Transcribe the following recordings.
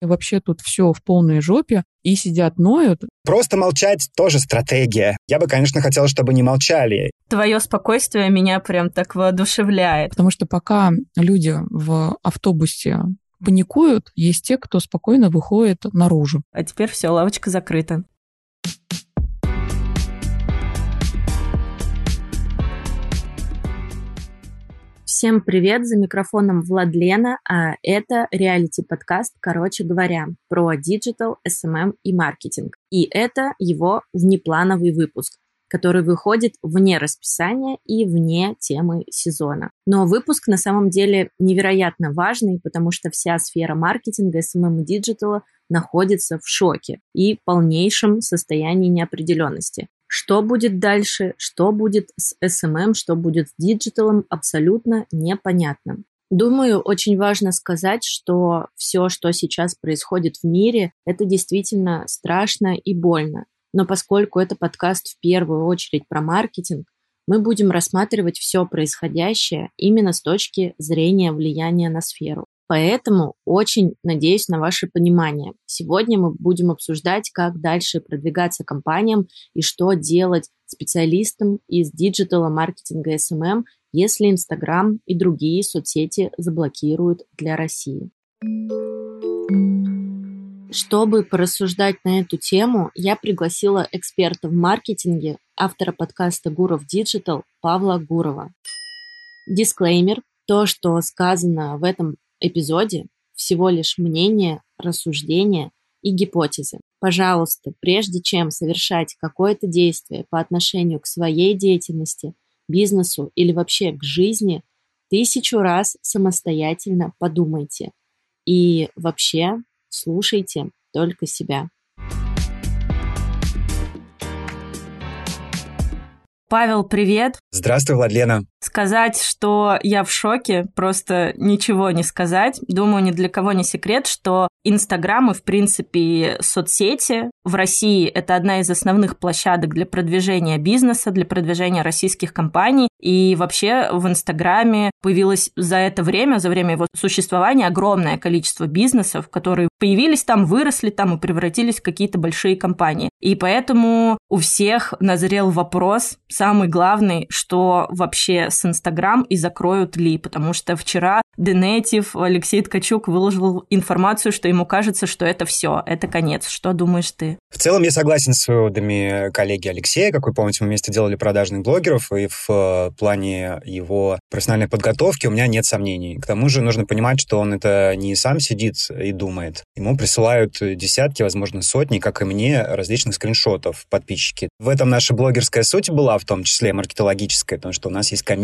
И вообще тут все в полной жопе, и сидят ноют. Просто молчать тоже стратегия. Я бы, конечно, хотела, чтобы не молчали. Твое спокойствие меня прям так воодушевляет. Потому что пока люди в автобусе паникуют, есть те, кто спокойно выходит наружу. А теперь все, лавочка закрыта. Всем привет, за микрофоном Владлена, а это реалити-подкаст, короче говоря, про диджитал, SMM и маркетинг. И это его внеплановый выпуск, который выходит вне расписания и вне темы сезона. Но выпуск на самом деле невероятно важный, потому что вся сфера маркетинга, SMM и диджитала находится в шоке и полнейшем состоянии неопределенности. Что будет дальше, что будет с SMM, что будет с диджиталом, абсолютно непонятно. Думаю, очень важно сказать, что все, что сейчас происходит в мире, это действительно страшно и больно. Но поскольку это подкаст в первую очередь про маркетинг, мы будем рассматривать все происходящее именно с точки зрения влияния на сферу. Поэтому очень надеюсь на ваше понимание. Сегодня мы будем обсуждать, как дальше продвигаться компаниям и что делать специалистам из диджитала маркетинга SMM, если Инстаграм и другие соцсети заблокируют для России. Чтобы порассуждать на эту тему, я пригласила эксперта в маркетинге, автора подкаста «Гуров Диджитал» Павла Гурова. Дисклеймер. То, что сказано в этом эпизоде всего лишь мнение, рассуждения и гипотезы. Пожалуйста, прежде чем совершать какое-то действие по отношению к своей деятельности, бизнесу или вообще к жизни, тысячу раз самостоятельно подумайте. И вообще слушайте только себя. Павел, привет. Здравствуй, Владлена. Сказать, что я в шоке, просто ничего не сказать. Думаю, ни для кого не секрет, что Инстаграм и, в принципе, соцсети в России – это одна из основных площадок для продвижения бизнеса, для продвижения российских компаний. И вообще в Инстаграме появилось за это время, за время его существования, огромное количество бизнесов, которые появились там, выросли там и превратились в какие-то большие компании. И поэтому у всех назрел вопрос, самый главный, что вообще с Инстаграм и закроют ли, потому что вчера Денетив Алексей Ткачук выложил информацию, что ему кажется, что это все, это конец. Что думаешь ты? В целом я согласен с выводами коллеги Алексея. Как вы помните, мы вместе делали продажных блогеров, и в э, плане его профессиональной подготовки у меня нет сомнений. К тому же нужно понимать, что он это не сам сидит и думает. Ему присылают десятки, возможно, сотни, как и мне, различных скриншотов подписчики. В этом наша блогерская суть была, в том числе маркетологическая, потому что у нас есть комьюнити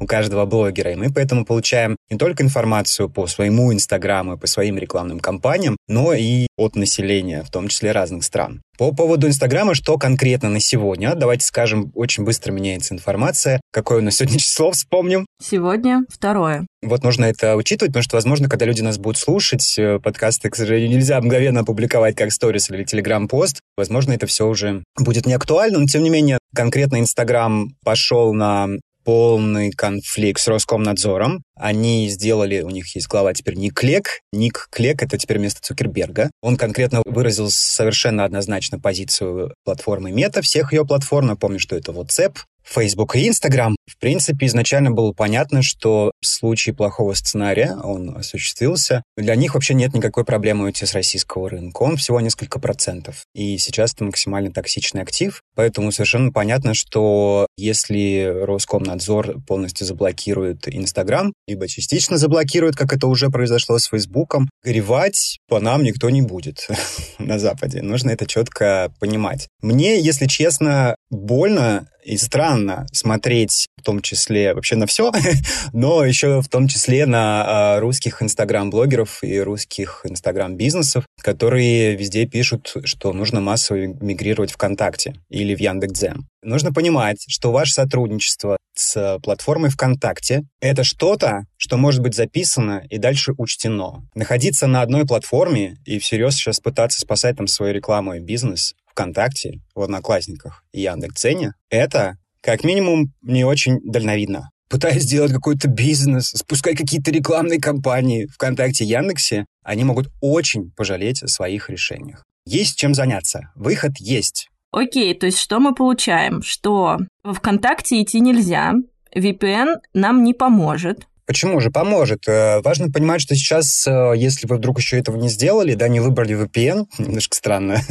у каждого блогера, и мы поэтому получаем не только информацию по своему инстаграму и по своим рекламным кампаниям, но и от населения, в том числе разных стран. По поводу Инстаграма, что конкретно на сегодня? Давайте скажем, очень быстро меняется информация. Какое у нас сегодня число, вспомним? Сегодня второе. Вот нужно это учитывать, потому что, возможно, когда люди нас будут слушать, э, подкасты, к сожалению, нельзя мгновенно опубликовать как сторис или телеграм-пост. Возможно, это все уже будет не актуально, но, тем не менее, конкретно Инстаграм пошел на полный конфликт с Роскомнадзором. Они сделали, у них есть глава теперь Ник Клек. Ник Клек — это теперь место Цукерберга. Он конкретно выразил совершенно однозначно позицию платформы Мета, всех ее платформ. Напомню, что это WhatsApp, Facebook и Instagram. В принципе, изначально было понятно, что в случае плохого сценария, он осуществился, для них вообще нет никакой проблемы уйти с российского рынка. Он всего несколько процентов. И сейчас это максимально токсичный актив. Поэтому совершенно понятно, что если Роскомнадзор полностью заблокирует Инстаграм, либо частично заблокирует, как это уже произошло с Фейсбуком, горевать по нам никто не будет на Западе. Нужно это четко понимать. Мне, если честно, больно и странно смотреть в том числе вообще на все, но еще в том числе на а, русских инстаграм-блогеров и русских инстаграм-бизнесов, которые везде пишут, что нужно массово мигрировать ВКонтакте или в Яндекс.Дзен. Нужно понимать, что ваше сотрудничество с платформой ВКонтакте — это что-то, что может быть записано и дальше учтено. Находиться на одной платформе и всерьез сейчас пытаться спасать там свою рекламу и бизнес ВКонтакте, в Одноклассниках и Яндекс.Дзене — это как минимум, не очень дальновидно. пытаясь сделать какой-то бизнес, спускать какие-то рекламные кампании ВКонтакте, Яндексе, они могут очень пожалеть о своих решениях. Есть чем заняться. Выход есть. Окей, то есть что мы получаем? Что в ВКонтакте идти нельзя, VPN нам не поможет, Почему же поможет? Э, важно понимать, что сейчас, э, если вы вдруг еще этого не сделали, да, не выбрали VPN, немножко странно,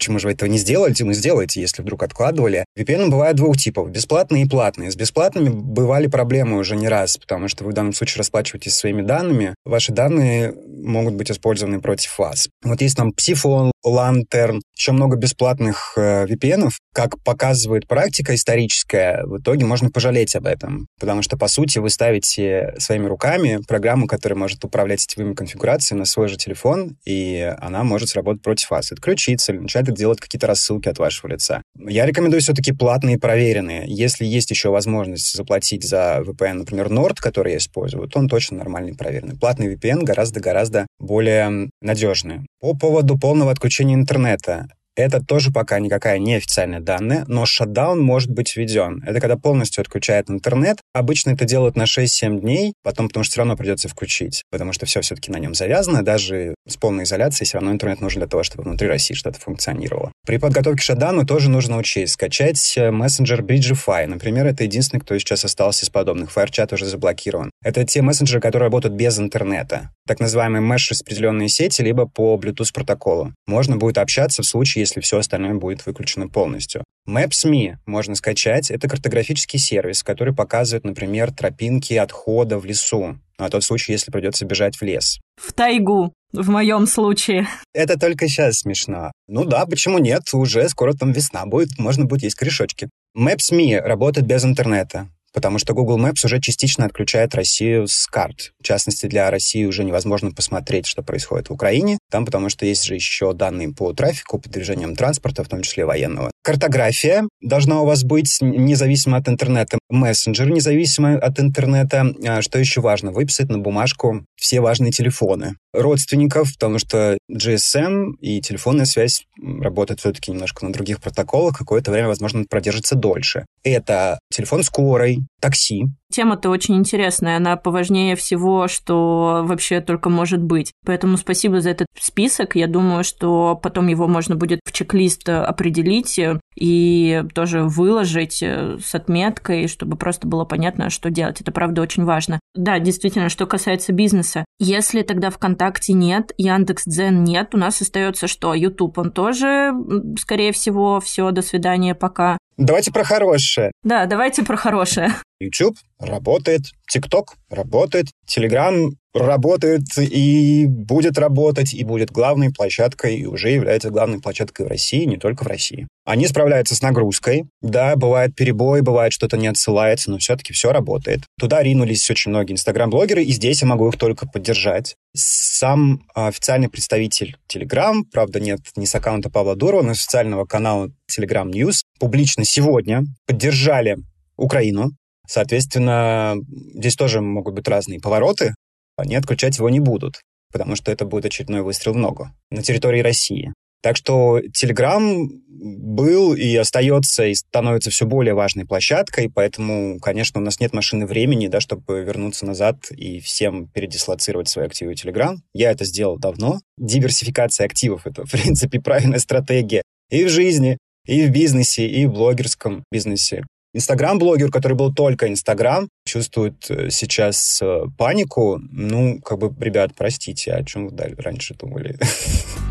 почему же вы этого не сделали, мы сделаете, если вдруг откладывали. VPN бывает двух типов, бесплатные и платные. С бесплатными бывали проблемы уже не раз, потому что вы в данном случае расплачиваетесь своими данными, ваши данные могут быть использованы против вас. Вот есть там Psiphone, Lantern, еще много бесплатных э, VPN. Как показывает практика историческая, в итоге можно пожалеть об этом, потому что, по сути, вы ставите своими руками программу, которая может управлять сетевыми конфигурациями на свой же телефон, и она может сработать против вас, отключиться или начать делать какие-то рассылки от вашего лица. Я рекомендую все-таки платные проверенные. Если есть еще возможность заплатить за VPN, например, Nord, который я использую, то он точно нормальный проверенный. Платный VPN гораздо-гораздо более надежный. По поводу полного отключения интернета. Это тоже пока никакая неофициальная данная, но шатдаун может быть введен. Это когда полностью отключает интернет. Обычно это делают на 6-7 дней, потом, потому что все равно придется включить, потому что все все-таки на нем завязано. Даже с полной изоляцией все равно интернет нужен для того, чтобы внутри России что-то функционировало. При подготовке к тоже нужно учесть скачать э, мессенджер Bridgefy. Например, это единственный, кто сейчас остался из подобных. Firechat уже заблокирован. Это те мессенджеры, которые работают без интернета. Так называемые mesh-распределенные сети, либо по Bluetooth протоколу. Можно будет общаться в случае, если все остальное будет выключено полностью. Maps.me можно скачать. Это картографический сервис, который показывает, например, тропинки отхода в лесу. На тот случай, если придется бежать в лес. В тайгу, в моем случае. Это только сейчас смешно. Ну да, почему нет? Уже скоро там весна будет, можно будет есть корешочки. Maps.me работает без интернета потому что Google Maps уже частично отключает Россию с карт. В частности, для России уже невозможно посмотреть, что происходит в Украине, там потому что есть же еще данные по трафику, по движениям транспорта, в том числе военного. Картография должна у вас быть независимо от интернета. Мессенджер независимо от интернета. А что еще важно? Выписать на бумажку все важные телефоны родственников, потому что GSM и телефонная связь работают все-таки немножко на других протоколах, какое-то время, возможно, продержится дольше. Это телефон скорой, такси. Тема-то очень интересная, она поважнее всего, что вообще только может быть. Поэтому спасибо за этот список. Я думаю, что потом его можно будет в чек-лист определить и тоже выложить с отметкой, чтобы просто было понятно, что делать. Это, правда, очень важно. Да, действительно, что касается бизнеса. Если тогда ВКонтакте нет, Яндекс.Дзен нет, у нас остается что? YouTube, он тоже, скорее всего, все, до свидания, пока. Давайте про хорошее. Да, давайте про хорошее. YouTube работает, TikTok работает, Telegram работает и будет работать, и будет главной площадкой, и уже является главной площадкой в России, не только в России. Они справляются с нагрузкой. Да, бывает перебой, бывает что-то не отсылается, но все-таки все работает. Туда ринулись очень многие инстаграм-блогеры, и здесь я могу их только поддержать. Сам официальный представитель Telegram, правда, нет ни с аккаунта Павла Дурова, но с официального канала Telegram News, публично сегодня поддержали Украину. Соответственно, здесь тоже могут быть разные повороты. Они отключать его не будут, потому что это будет очередной выстрел в ногу на территории России. Так что Telegram был и остается, и становится все более важной площадкой, поэтому, конечно, у нас нет машины времени, да, чтобы вернуться назад и всем передислоцировать свои активы Telegram. Я это сделал давно. Диверсификация активов — это, в принципе, правильная стратегия и в жизни, и в бизнесе, и в блогерском бизнесе. Инстаграм-блогер, который был только Инстаграм, чувствует э, сейчас э, панику. Ну, как бы, ребят, простите, о чем вы раньше думали?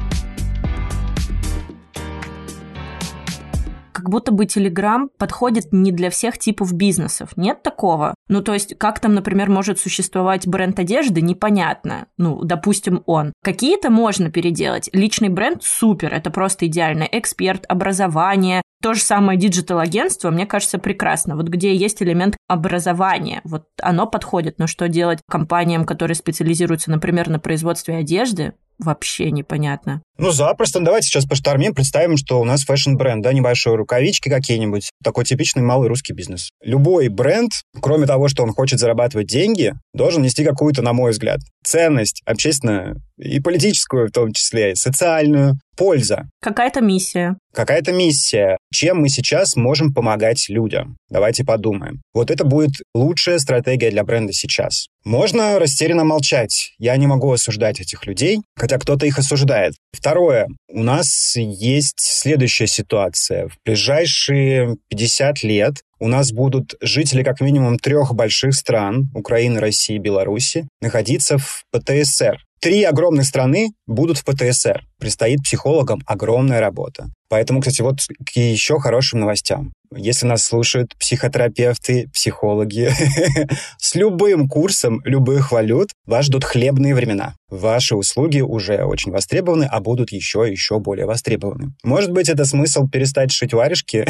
будто бы Telegram подходит не для всех типов бизнесов. Нет такого? Ну, то есть, как там, например, может существовать бренд одежды, непонятно. Ну, допустим, он. Какие-то можно переделать. Личный бренд супер, это просто идеально. Эксперт, образование, то же самое диджитал-агентство, мне кажется, прекрасно. Вот где есть элемент образования, вот оно подходит. Но что делать компаниям, которые специализируются, например, на производстве одежды? Вообще непонятно. Ну, запросто. Давайте сейчас поштормим, представим, что у нас фэшн-бренд, да, небольшой рукавички какие-нибудь. Такой типичный малый русский бизнес. Любой бренд, кроме того, что он хочет зарабатывать деньги, должен нести какую-то, на мой взгляд, ценность общественную и политическую в том числе, и социальную. Польза. Какая-то миссия. Какая-то миссия. Чем мы сейчас можем помогать людям? Давайте подумаем. Вот это будет лучшая стратегия для бренда сейчас. Можно растерянно молчать. Я не могу осуждать этих людей, хотя кто-то их осуждает. Второе. У нас есть следующая ситуация. В ближайшие 50 лет у нас будут жители как минимум трех больших стран, Украины, России, Беларуси, находиться в ПТСР. Три огромных страны будут в ПТСР. Предстоит психологам огромная работа. Поэтому, кстати, вот к еще хорошим новостям. Если нас слушают психотерапевты, психологи, с любым курсом любых валют вас ждут хлебные времена. Ваши услуги уже очень востребованы, а будут еще и еще более востребованы. Может быть, это смысл перестать шить варежки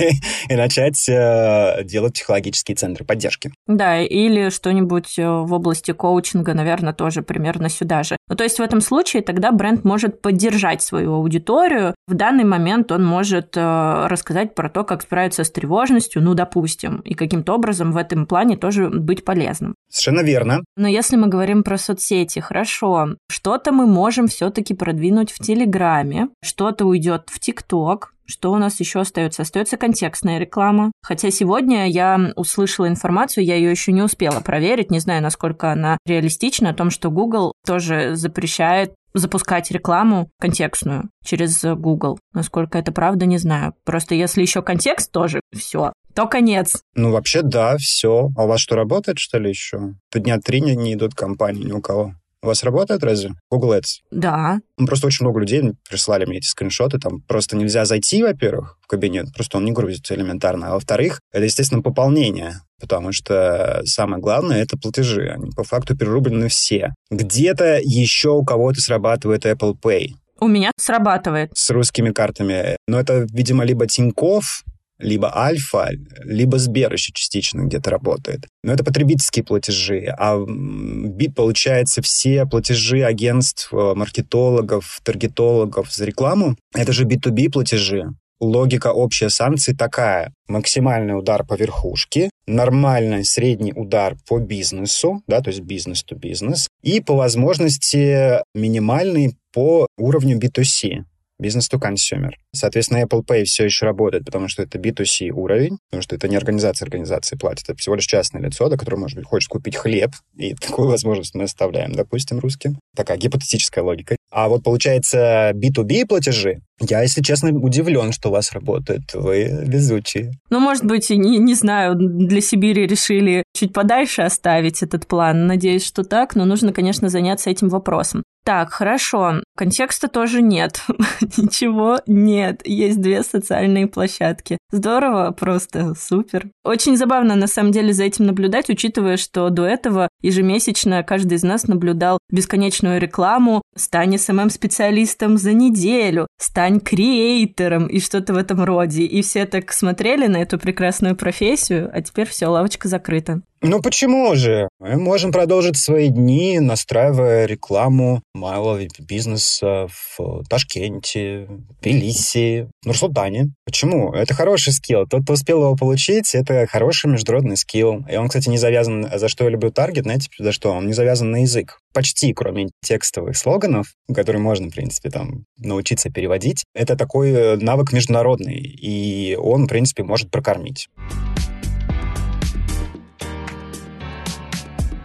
и начать э, делать психологические центры поддержки. Да, или что-нибудь э, в области коучинга, наверное, тоже примерно сюда же. Ну, то есть в этом случае тогда бренд может поддержать свою аудиторию. В данный момент он может э, рассказать про то, как справиться справиться с тревожностью, ну, допустим, и каким-то образом в этом плане тоже быть полезным. Совершенно верно. Но если мы говорим про соцсети, хорошо, что-то мы можем все-таки продвинуть в Телеграме, что-то уйдет в ТикТок, что у нас еще остается? Остается контекстная реклама. Хотя сегодня я услышала информацию, я ее еще не успела проверить, не знаю, насколько она реалистична, о том, что Google тоже запрещает запускать рекламу контекстную через Google. Насколько это правда, не знаю. Просто если еще контекст тоже, все, то конец. Ну, вообще, да, все. А у вас что, работает, что ли, еще? Дня три не, не идут компании ни у кого. У вас работает разве Google Ads? Да. Ну, просто очень много людей прислали мне эти скриншоты. Там просто нельзя зайти, во-первых, в кабинет, просто он не грузится элементарно. А во-вторых, это, естественно, пополнение потому что самое главное — это платежи. Они по факту перерублены все. Где-то еще у кого-то срабатывает Apple Pay. У меня срабатывает. С русскими картами. Но это, видимо, либо Тинькофф, либо Альфа, либо Сбер еще частично где-то работает. Но это потребительские платежи, а получается все платежи агентств, э, маркетологов, таргетологов за рекламу, это же B2B платежи логика общая санкций такая. Максимальный удар по верхушке, нормальный средний удар по бизнесу, да, то есть бизнес-то-бизнес, и по возможности минимальный по уровню B2C бизнес to consumer. Соответственно, Apple Pay все еще работает, потому что это B2C уровень, потому что это не организация организации платит, это всего лишь частное лицо, до которого, может быть, хочет купить хлеб, и такую возможность мы оставляем, допустим, русским. Такая гипотетическая логика. А вот получается B2B платежи, я, если честно, удивлен, что у вас работает. Вы везучие. Ну, может быть, не, не знаю, для Сибири решили чуть подальше оставить этот план. Надеюсь, что так, но нужно, конечно, заняться этим вопросом. Так, хорошо. Контекста тоже нет. Ничего нет. Есть две социальные площадки. Здорово, просто супер. Очень забавно, на самом деле, за этим наблюдать, учитывая, что до этого ежемесячно каждый из нас наблюдал бесконечную рекламу «Стань СММ-специалистом за неделю», «Стань креатором» и что-то в этом роде. И все так смотрели на эту прекрасную профессию, а теперь все, лавочка закрыта. Ну почему же? Мы можем продолжить свои дни, настраивая рекламу малого бизнеса в Ташкенте, Тбилиси, Нур-Султане. Почему? Это хороший скилл. Тот, кто успел его получить, это хороший международный скилл. И он, кстати, не завязан, за что я люблю таргет, знаете, за что? Он не завязан на язык. Почти, кроме текстовых слоганов, которые можно, в принципе, там научиться переводить. Это такой навык международный, и он, в принципе, может прокормить.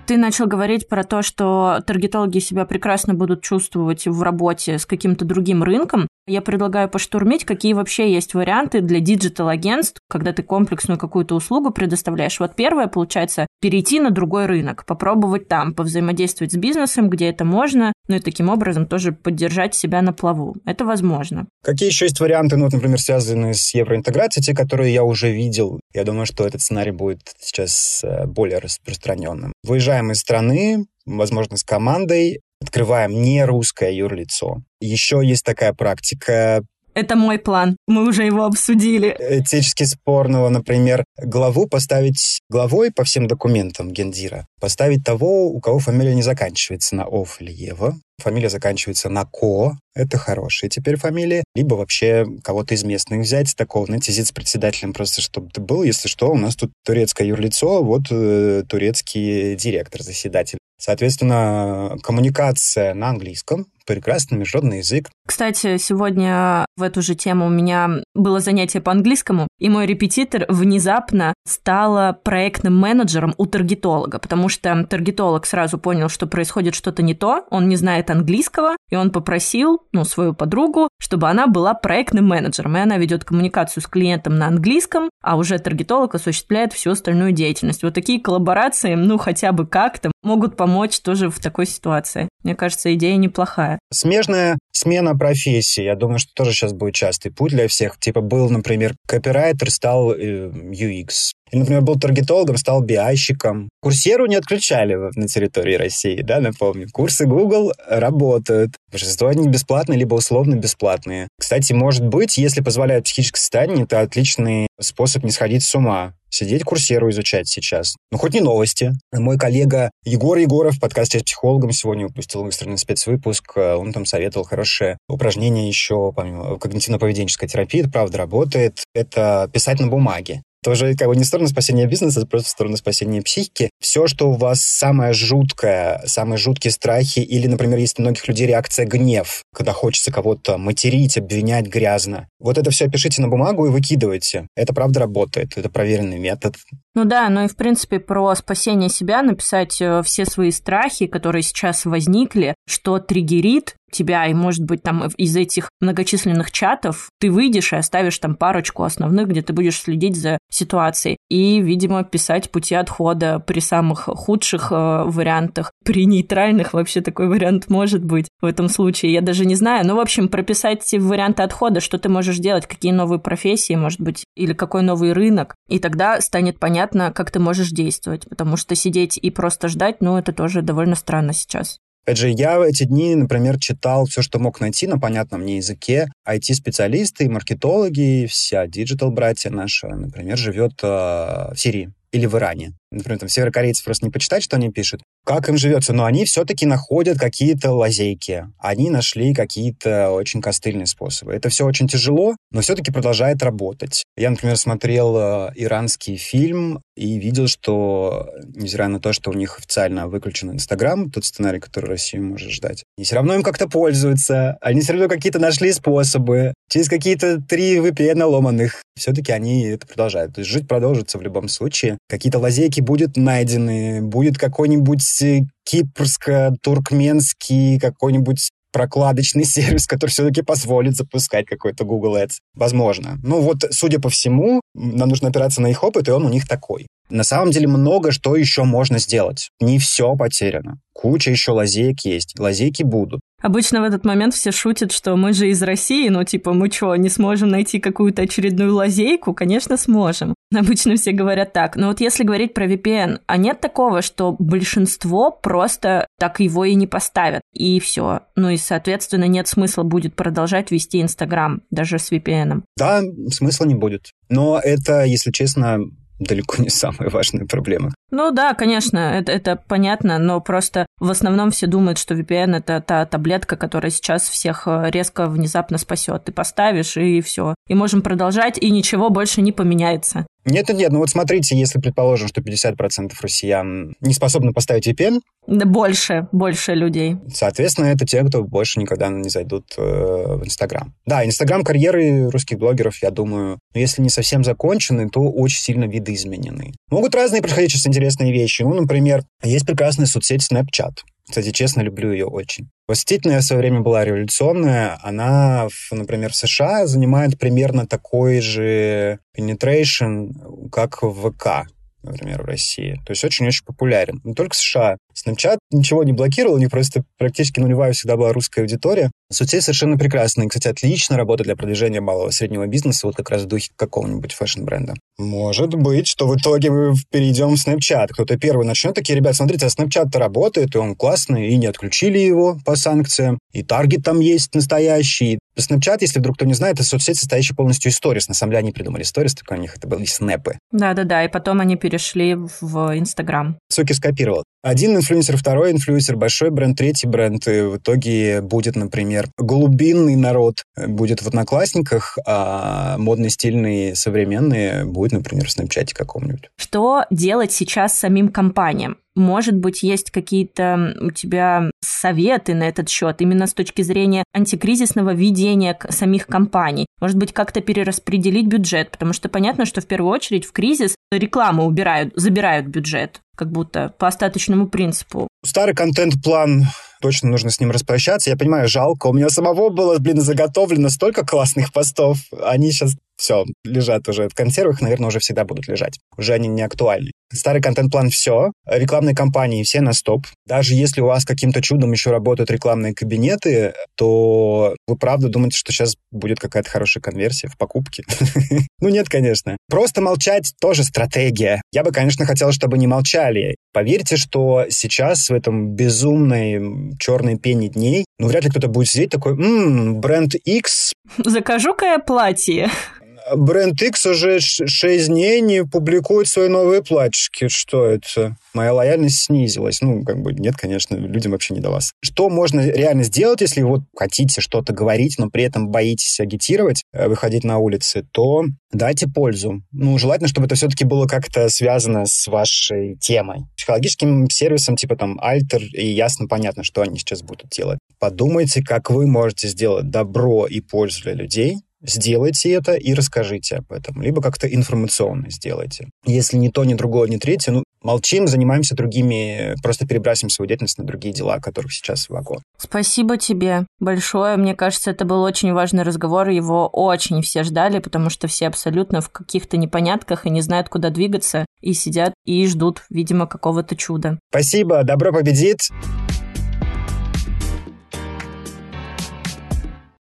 Ты начал говорить про то, что таргетологи себя прекрасно будут чувствовать в работе с каким-то другим рынком. Я предлагаю поштормить, какие вообще есть варианты для диджитал-агентств, когда ты комплексную какую-то услугу предоставляешь. Вот первое, получается, перейти на другой рынок, попробовать там, повзаимодействовать с бизнесом, где это можно, ну и таким образом тоже поддержать себя на плаву. Это возможно. Какие еще есть варианты, ну, например, связанные с евроинтеграцией, те, которые я уже видел? Я думаю, что этот сценарий будет сейчас э, более распространенным. Выезжаем из страны, возможно, с командой, открываем не русское юрлицо. Еще есть такая практика это мой план. Мы уже его обсудили. Этически спорного, например, главу поставить главой по всем документам Гендира. Поставить того, у кого фамилия не заканчивается на Оф или Ева. Фамилия заканчивается на «ко», это хорошие теперь фамилии, либо вообще кого-то из местных взять, такого, знаете, зиц-председателем просто, чтобы ты был, если что, у нас тут турецкое юрлицо, вот э, турецкий директор, заседатель. Соответственно, коммуникация на английском, прекрасный международный язык. Кстати, сегодня в эту же тему у меня было занятие по английскому, и мой репетитор внезапно стала проектным менеджером у таргетолога, потому что таргетолог сразу понял, что происходит что-то не то, он не знает английского, и он попросил, ну, свою подругу, чтобы она была проектным менеджером, и она ведет коммуникацию с клиентом на английском, а уже таргетолог осуществляет всю остальную деятельность. Вот такие коллаборации, ну, хотя бы как-то могут помочь тоже в такой ситуации. Мне кажется, идея неплохая. Смежная смена профессии, я думаю, что тоже сейчас будет частый путь для всех. Типа был, например, копирайтер, стал э, UX. Или, например, был таргетологом, стал биайщиком. Курсеру не отключали на территории России, да, напомню. Курсы Google работают. Большинство они бесплатные, либо условно бесплатные. Кстати, может быть, если позволяет психическое состояние, это отличный способ не сходить с ума. Сидеть курсеру изучать сейчас. Ну, хоть не новости. Мой коллега Егор Егоров в подкасте с психологом сегодня выпустил выстроенный спецвыпуск. Он там советовал хорошее упражнение еще, помимо когнитивно-поведенческой терапии. Это правда работает. Это писать на бумаге тоже как бы не в спасения бизнеса, это просто в спасения психики. Все, что у вас самое жуткое, самые жуткие страхи, или, например, есть у многих людей реакция гнев, когда хочется кого-то материть, обвинять грязно. Вот это все пишите на бумагу и выкидывайте. Это правда работает, это проверенный метод. Ну да, ну и в принципе про спасение себя написать э, все свои страхи, которые сейчас возникли, что триггерит, тебя, и, может быть, там из этих многочисленных чатов ты выйдешь и оставишь там парочку основных, где ты будешь следить за ситуацией. И, видимо, писать пути отхода при самых худших э, вариантах. При нейтральных вообще такой вариант может быть в этом случае. Я даже не знаю. Ну, в общем, прописать варианты отхода, что ты можешь делать, какие новые профессии, может быть, или какой новый рынок. И тогда станет понятно, как ты можешь действовать. Потому что сидеть и просто ждать, ну, это тоже довольно странно сейчас. Опять же, я в эти дни, например, читал все, что мог найти на понятном мне языке. IT-специалисты, маркетологи, вся диджитал-братья наша, например, живет э, в Сирии или в Иране. Например, там северокорейцы просто не почитать, что они пишут, как им живется, но они все-таки находят какие-то лазейки. Они нашли какие-то очень костыльные способы. Это все очень тяжело, но все-таки продолжает работать. Я, например, смотрел э, иранский фильм и видел, что, невзирая на то, что у них официально выключен Инстаграм, тот сценарий, который Россия может ждать, они все равно им как-то пользуются, они все равно какие-то нашли способы. Через какие-то три VPN ломаных все-таки они это продолжают. То есть жить продолжится в любом случае. Какие-то лазейки будут найдены, будет какой-нибудь э, кипрско-туркменский какой-нибудь прокладочный сервис, который все-таки позволит запускать какой-то Google Ads. Возможно. Ну вот, судя по всему, нам нужно опираться на их опыт, и он у них такой. На самом деле много что еще можно сделать. Не все потеряно. Куча еще лазеек есть. Лазейки будут. Обычно в этот момент все шутят, что мы же из России, ну типа мы что, не сможем найти какую-то очередную лазейку? Конечно, сможем. Обычно все говорят так. Но вот если говорить про VPN, а нет такого, что большинство просто так его и не поставят, и все. Ну и, соответственно, нет смысла будет продолжать вести Инстаграм, даже с VPN. Да, смысла не будет. Но это, если честно, далеко не самая важная проблема. Ну да, конечно, это, это понятно, но просто в основном все думают, что VPN это та таблетка, которая сейчас всех э, резко внезапно спасет. Ты поставишь и все. И можем продолжать, и ничего больше не поменяется. Нет, нет, нет. Ну вот смотрите, если предположим, что 50% россиян не способны поставить VPN. Да больше, больше людей. Соответственно, это те, кто больше никогда не зайдут э, в Инстаграм. Да, Инстаграм-карьеры русских блогеров, я думаю, если не совсем закончены, то очень сильно видоизменены. Могут разные происходить сейчас интересные вещи. Ну, например, есть прекрасная соцсеть Snapchat. Кстати, честно, люблю ее очень. Восхитительная в свое время была революционная. Она, например, в США занимает примерно такой же penetration, как в ВК например, в России. То есть очень-очень популярен. Не только США. Snapchat ничего не блокировал, у них просто практически нулевая всегда была русская аудитория. Соцсети совершенно прекрасные. Кстати, отлично работает для продвижения малого и среднего бизнеса, вот как раз в духе какого-нибудь фэшн-бренда. Может быть, что в итоге мы перейдем в Snapchat. Кто-то первый начнет. Такие, ребят, смотрите, а Snapchat-то работает, и он классный, и не отключили его по санкциям. И таргет там есть настоящий. Snapchat, если вдруг кто не знает, это соцсеть, состоящая полностью из сторис. На самом деле они придумали сторис, только у них это были снэпы. Да-да-да, и потом они перешли в Инстаграм. Цуки скопировал. Один инфлюенсер, второй инфлюенсер, большой бренд, третий бренд. И в итоге будет, например, глубинный народ будет в Одноклассниках, а модный, стильный, современный будет, например, в Снапчате каком-нибудь. Что делать сейчас самим компаниям? Может быть, есть какие-то у тебя советы на этот счет, именно с точки зрения антикризисного ведения самих компаний? Может быть, как-то перераспределить бюджет? Потому что понятно, что в первую очередь в кризис рекламу убирают, забирают бюджет как будто по остаточному принципу. Старый контент-план точно нужно с ним распрощаться. Я понимаю, жалко. У меня самого было, блин, заготовлено столько классных постов. Они сейчас все, лежат уже в консервах, наверное, уже всегда будут лежать. Уже они не актуальны. Старый контент-план все. Рекламные кампании все на стоп. Даже если у вас каким-то чудом еще работают рекламные кабинеты, то вы правда думаете, что сейчас будет какая-то хорошая конверсия в покупке? Ну нет, конечно. Просто молчать тоже стратегия. Я бы, конечно, хотел, чтобы не молчали. Поверьте, что сейчас в этом безумной черной пене дней, ну вряд ли кто-то будет сидеть такой, ммм, бренд X. Закажу-ка я платье бренд X уже 6 дней не публикует свои новые платьишки. Что это? Моя лояльность снизилась. Ну, как бы нет, конечно, людям вообще не до вас. Что можно реально сделать, если вот хотите что-то говорить, но при этом боитесь агитировать, э, выходить на улицы, то дайте пользу. Ну, желательно, чтобы это все-таки было как-то связано с вашей темой. Психологическим сервисом типа там Альтер, и ясно, понятно, что они сейчас будут делать. Подумайте, как вы можете сделать добро и пользу для людей, сделайте это и расскажите об этом. Либо как-то информационно сделайте. Если ни то, ни другое, ни третье, ну, молчим, занимаемся другими, просто перебрасываем свою деятельность на другие дела, которых сейчас вагон. Спасибо тебе большое. Мне кажется, это был очень важный разговор. Его очень все ждали, потому что все абсолютно в каких-то непонятках и не знают, куда двигаться, и сидят и ждут, видимо, какого-то чуда. Спасибо. Добро победит.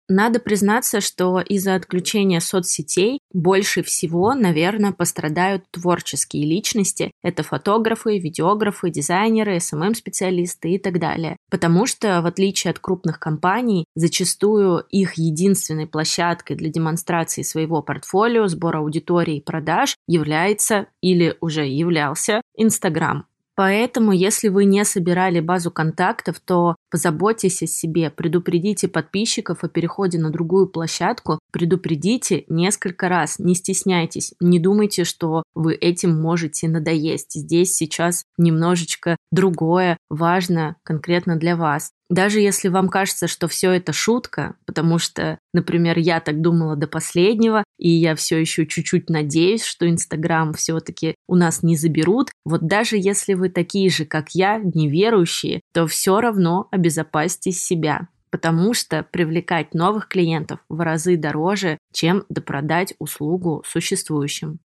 Надо признаться, что из-за отключения соцсетей больше всего, наверное, пострадают творческие личности. Это фотографы, видеографы, дизайнеры, SMM-специалисты и так далее. Потому что, в отличие от крупных компаний, зачастую их единственной площадкой для демонстрации своего портфолио, сбора аудитории и продаж является или уже являлся Инстаграм. Поэтому, если вы не собирали базу контактов, то позаботьтесь о себе, предупредите подписчиков о переходе на другую площадку, предупредите несколько раз, не стесняйтесь, не думайте, что вы этим можете надоесть. Здесь сейчас немножечко другое важно конкретно для вас. Даже если вам кажется, что все это шутка, потому что, например, я так думала до последнего, и я все еще чуть-чуть надеюсь, что Инстаграм все-таки у нас не заберут, вот даже если вы такие же, как я, неверующие, то все равно обезопасьте себя потому что привлекать новых клиентов в разы дороже, чем допродать услугу существующим.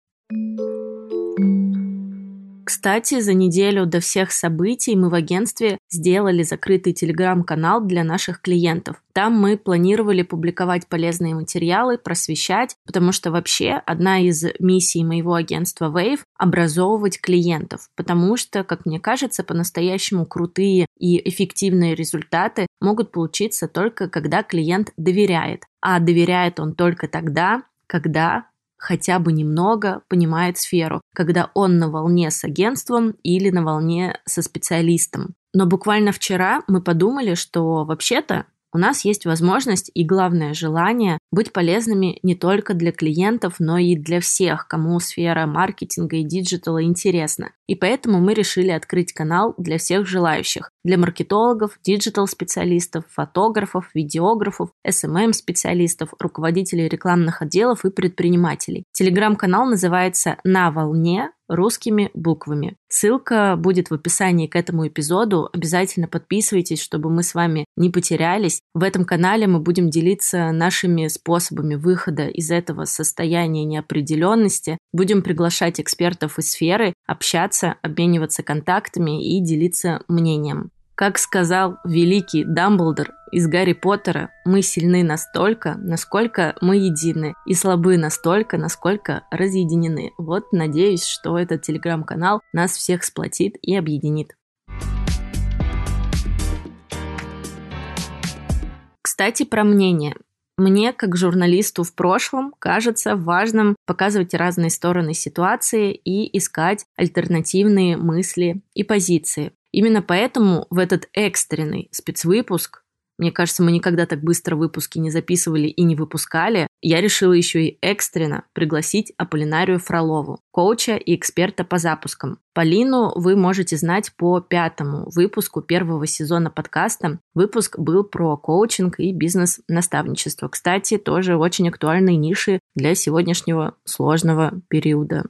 Кстати, за неделю до всех событий мы в агентстве сделали закрытый телеграм-канал для наших клиентов. Там мы планировали публиковать полезные материалы, просвещать, потому что вообще одна из миссий моего агентства Wave – образовывать клиентов, потому что, как мне кажется, по-настоящему крутые и эффективные результаты могут получиться только когда клиент доверяет. А доверяет он только тогда, когда хотя бы немного понимает сферу, когда он на волне с агентством или на волне со специалистом. Но буквально вчера мы подумали, что вообще-то у нас есть возможность и главное желание быть полезными не только для клиентов, но и для всех, кому сфера маркетинга и диджитала интересна. И поэтому мы решили открыть канал для всех желающих. Для маркетологов, диджитал-специалистов, фотографов, видеографов, SMM-специалистов, руководителей рекламных отделов и предпринимателей. Телеграм-канал называется «На волне», русскими буквами. Ссылка будет в описании к этому эпизоду. Обязательно подписывайтесь, чтобы мы с вами не потерялись. В этом канале мы будем делиться нашими способами выхода из этого состояния неопределенности. Будем приглашать экспертов из сферы, общаться, обмениваться контактами и делиться мнением. Как сказал великий Дамблдор из Гарри Поттера, мы сильны настолько, насколько мы едины, и слабы настолько, насколько разъединены. Вот надеюсь, что этот телеграм-канал нас всех сплотит и объединит. Кстати, про мнение. Мне, как журналисту в прошлом, кажется важным показывать разные стороны ситуации и искать альтернативные мысли и позиции. Именно поэтому в этот экстренный спецвыпуск мне кажется, мы никогда так быстро выпуски не записывали и не выпускали. Я решила еще и экстренно пригласить Аполлинарию Фролову, коуча и эксперта по запускам. Полину вы можете знать по пятому выпуску первого сезона подкаста. Выпуск был про коучинг и бизнес-наставничество. Кстати, тоже очень актуальные ниши для сегодняшнего сложного периода.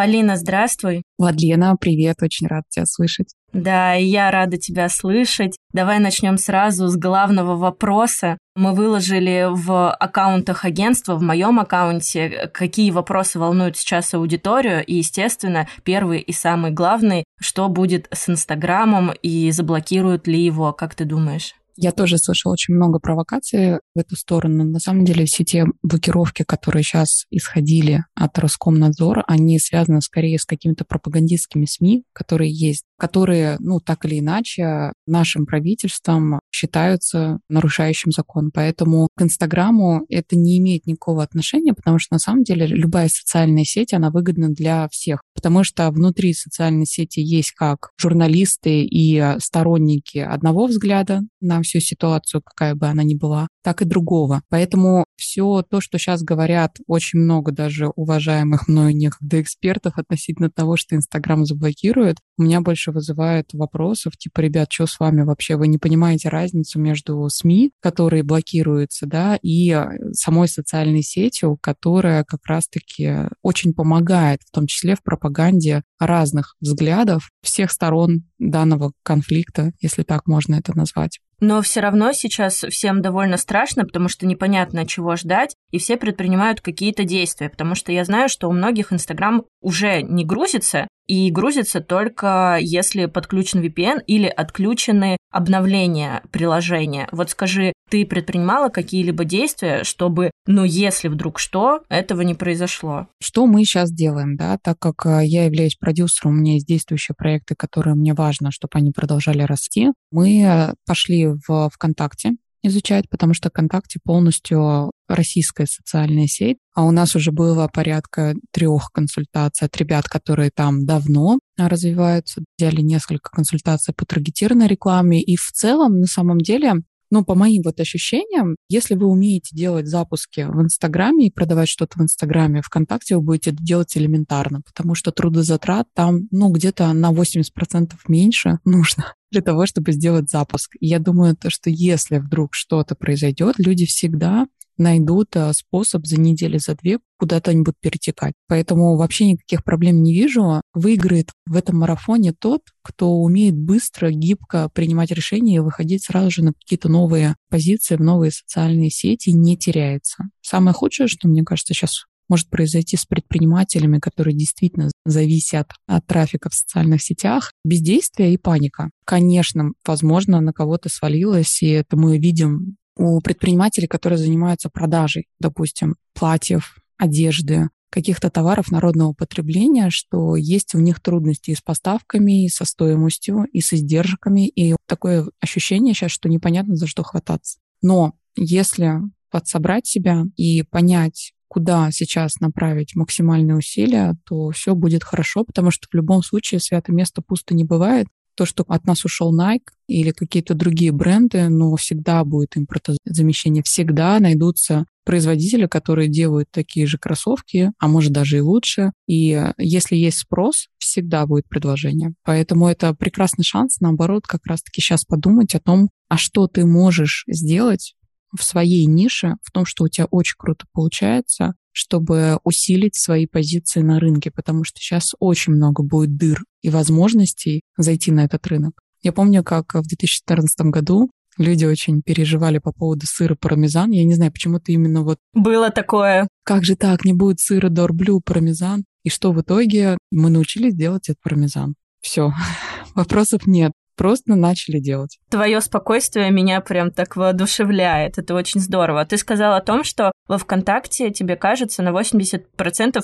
Полина, здравствуй. Владлена, привет, очень рад тебя слышать. Да, и я рада тебя слышать. Давай начнем сразу с главного вопроса. Мы выложили в аккаунтах агентства, в моем аккаунте, какие вопросы волнуют сейчас аудиторию. И, естественно, первый и самый главный, что будет с Инстаграмом и заблокируют ли его, как ты думаешь? Я тоже слышала очень много провокаций в эту сторону. На самом деле все те блокировки, которые сейчас исходили от Роскомнадзора, они связаны скорее с какими-то пропагандистскими СМИ, которые есть, которые, ну, так или иначе, нашим правительством считаются нарушающим закон. Поэтому к Инстаграму это не имеет никакого отношения, потому что на самом деле любая социальная сеть, она выгодна для всех. Потому что внутри социальной сети есть как журналисты и сторонники одного взгляда на всю ситуацию, какая бы она ни была, так и другого. Поэтому все то, что сейчас говорят очень много даже уважаемых мною некогда экспертов относительно того, что Инстаграм заблокирует, у меня больше вызывает вопросов, типа, ребят, что с вами вообще? Вы не понимаете разницу между СМИ, которые блокируются, да, и самой социальной сетью, которая как раз-таки очень помогает, в том числе в пропаганде разных взглядов всех сторон данного конфликта, если так можно это назвать. Но все равно сейчас всем довольно страшно, потому что непонятно, чего ждать, и все предпринимают какие-то действия, потому что я знаю, что у многих Инстаграм уже не грузится, и грузится только если подключен VPN или отключены обновления приложения. Вот скажи, ты предпринимала какие-либо действия, чтобы, ну, если вдруг что, этого не произошло? Что мы сейчас делаем, да, так как э, я являюсь продюсером, у меня есть действующие проекты, которые мне важно, чтобы они продолжали расти. Мы э, пошли в ВКонтакте, изучать, потому что ВКонтакте полностью российская социальная сеть, а у нас уже было порядка трех консультаций от ребят, которые там давно развиваются. Взяли несколько консультаций по таргетированной рекламе. И в целом, на самом деле, ну, по моим вот ощущениям, если вы умеете делать запуски в Инстаграме и продавать что-то в Инстаграме, ВКонтакте вы будете это делать элементарно, потому что трудозатрат там, ну, где-то на 80% меньше нужно для того, чтобы сделать запуск. И я думаю, то, что если вдруг что-то произойдет, люди всегда найдут э, способ за неделю, за две куда-то они будут перетекать. Поэтому вообще никаких проблем не вижу. Выиграет в этом марафоне тот, кто умеет быстро, гибко принимать решения и выходить сразу же на какие-то новые позиции, в новые социальные сети, не теряется. Самое худшее, что, мне кажется, сейчас может произойти с предпринимателями, которые действительно зависят от трафика в социальных сетях, бездействие и паника. Конечно, возможно, на кого-то свалилось, и это мы видим у предпринимателей, которые занимаются продажей, допустим, платьев, одежды, каких-то товаров народного потребления, что есть у них трудности и с поставками, и со стоимостью, и с издержками, и такое ощущение сейчас, что непонятно за что хвататься. Но если подсобрать себя и понять, куда сейчас направить максимальные усилия, то все будет хорошо, потому что в любом случае святое место пусто не бывает то, что от нас ушел Nike или какие-то другие бренды, но всегда будет импортозамещение, всегда найдутся производители, которые делают такие же кроссовки, а может даже и лучше. И если есть спрос, всегда будет предложение. Поэтому это прекрасный шанс, наоборот, как раз-таки сейчас подумать о том, а что ты можешь сделать в своей нише, в том, что у тебя очень круто получается, чтобы усилить свои позиции на рынке, потому что сейчас очень много будет дыр и возможностей зайти на этот рынок. Я помню, как в 2014 году люди очень переживали по поводу сыра пармезан. Я не знаю, почему-то именно вот... Было такое. Как же так, не будет сыра дорблю пармезан? И что в итоге? Мы научились делать этот пармезан. Все, вопросов нет просто начали делать. Твое спокойствие меня прям так воодушевляет. Это очень здорово. Ты сказал о том, что во ВКонтакте тебе кажется на 80%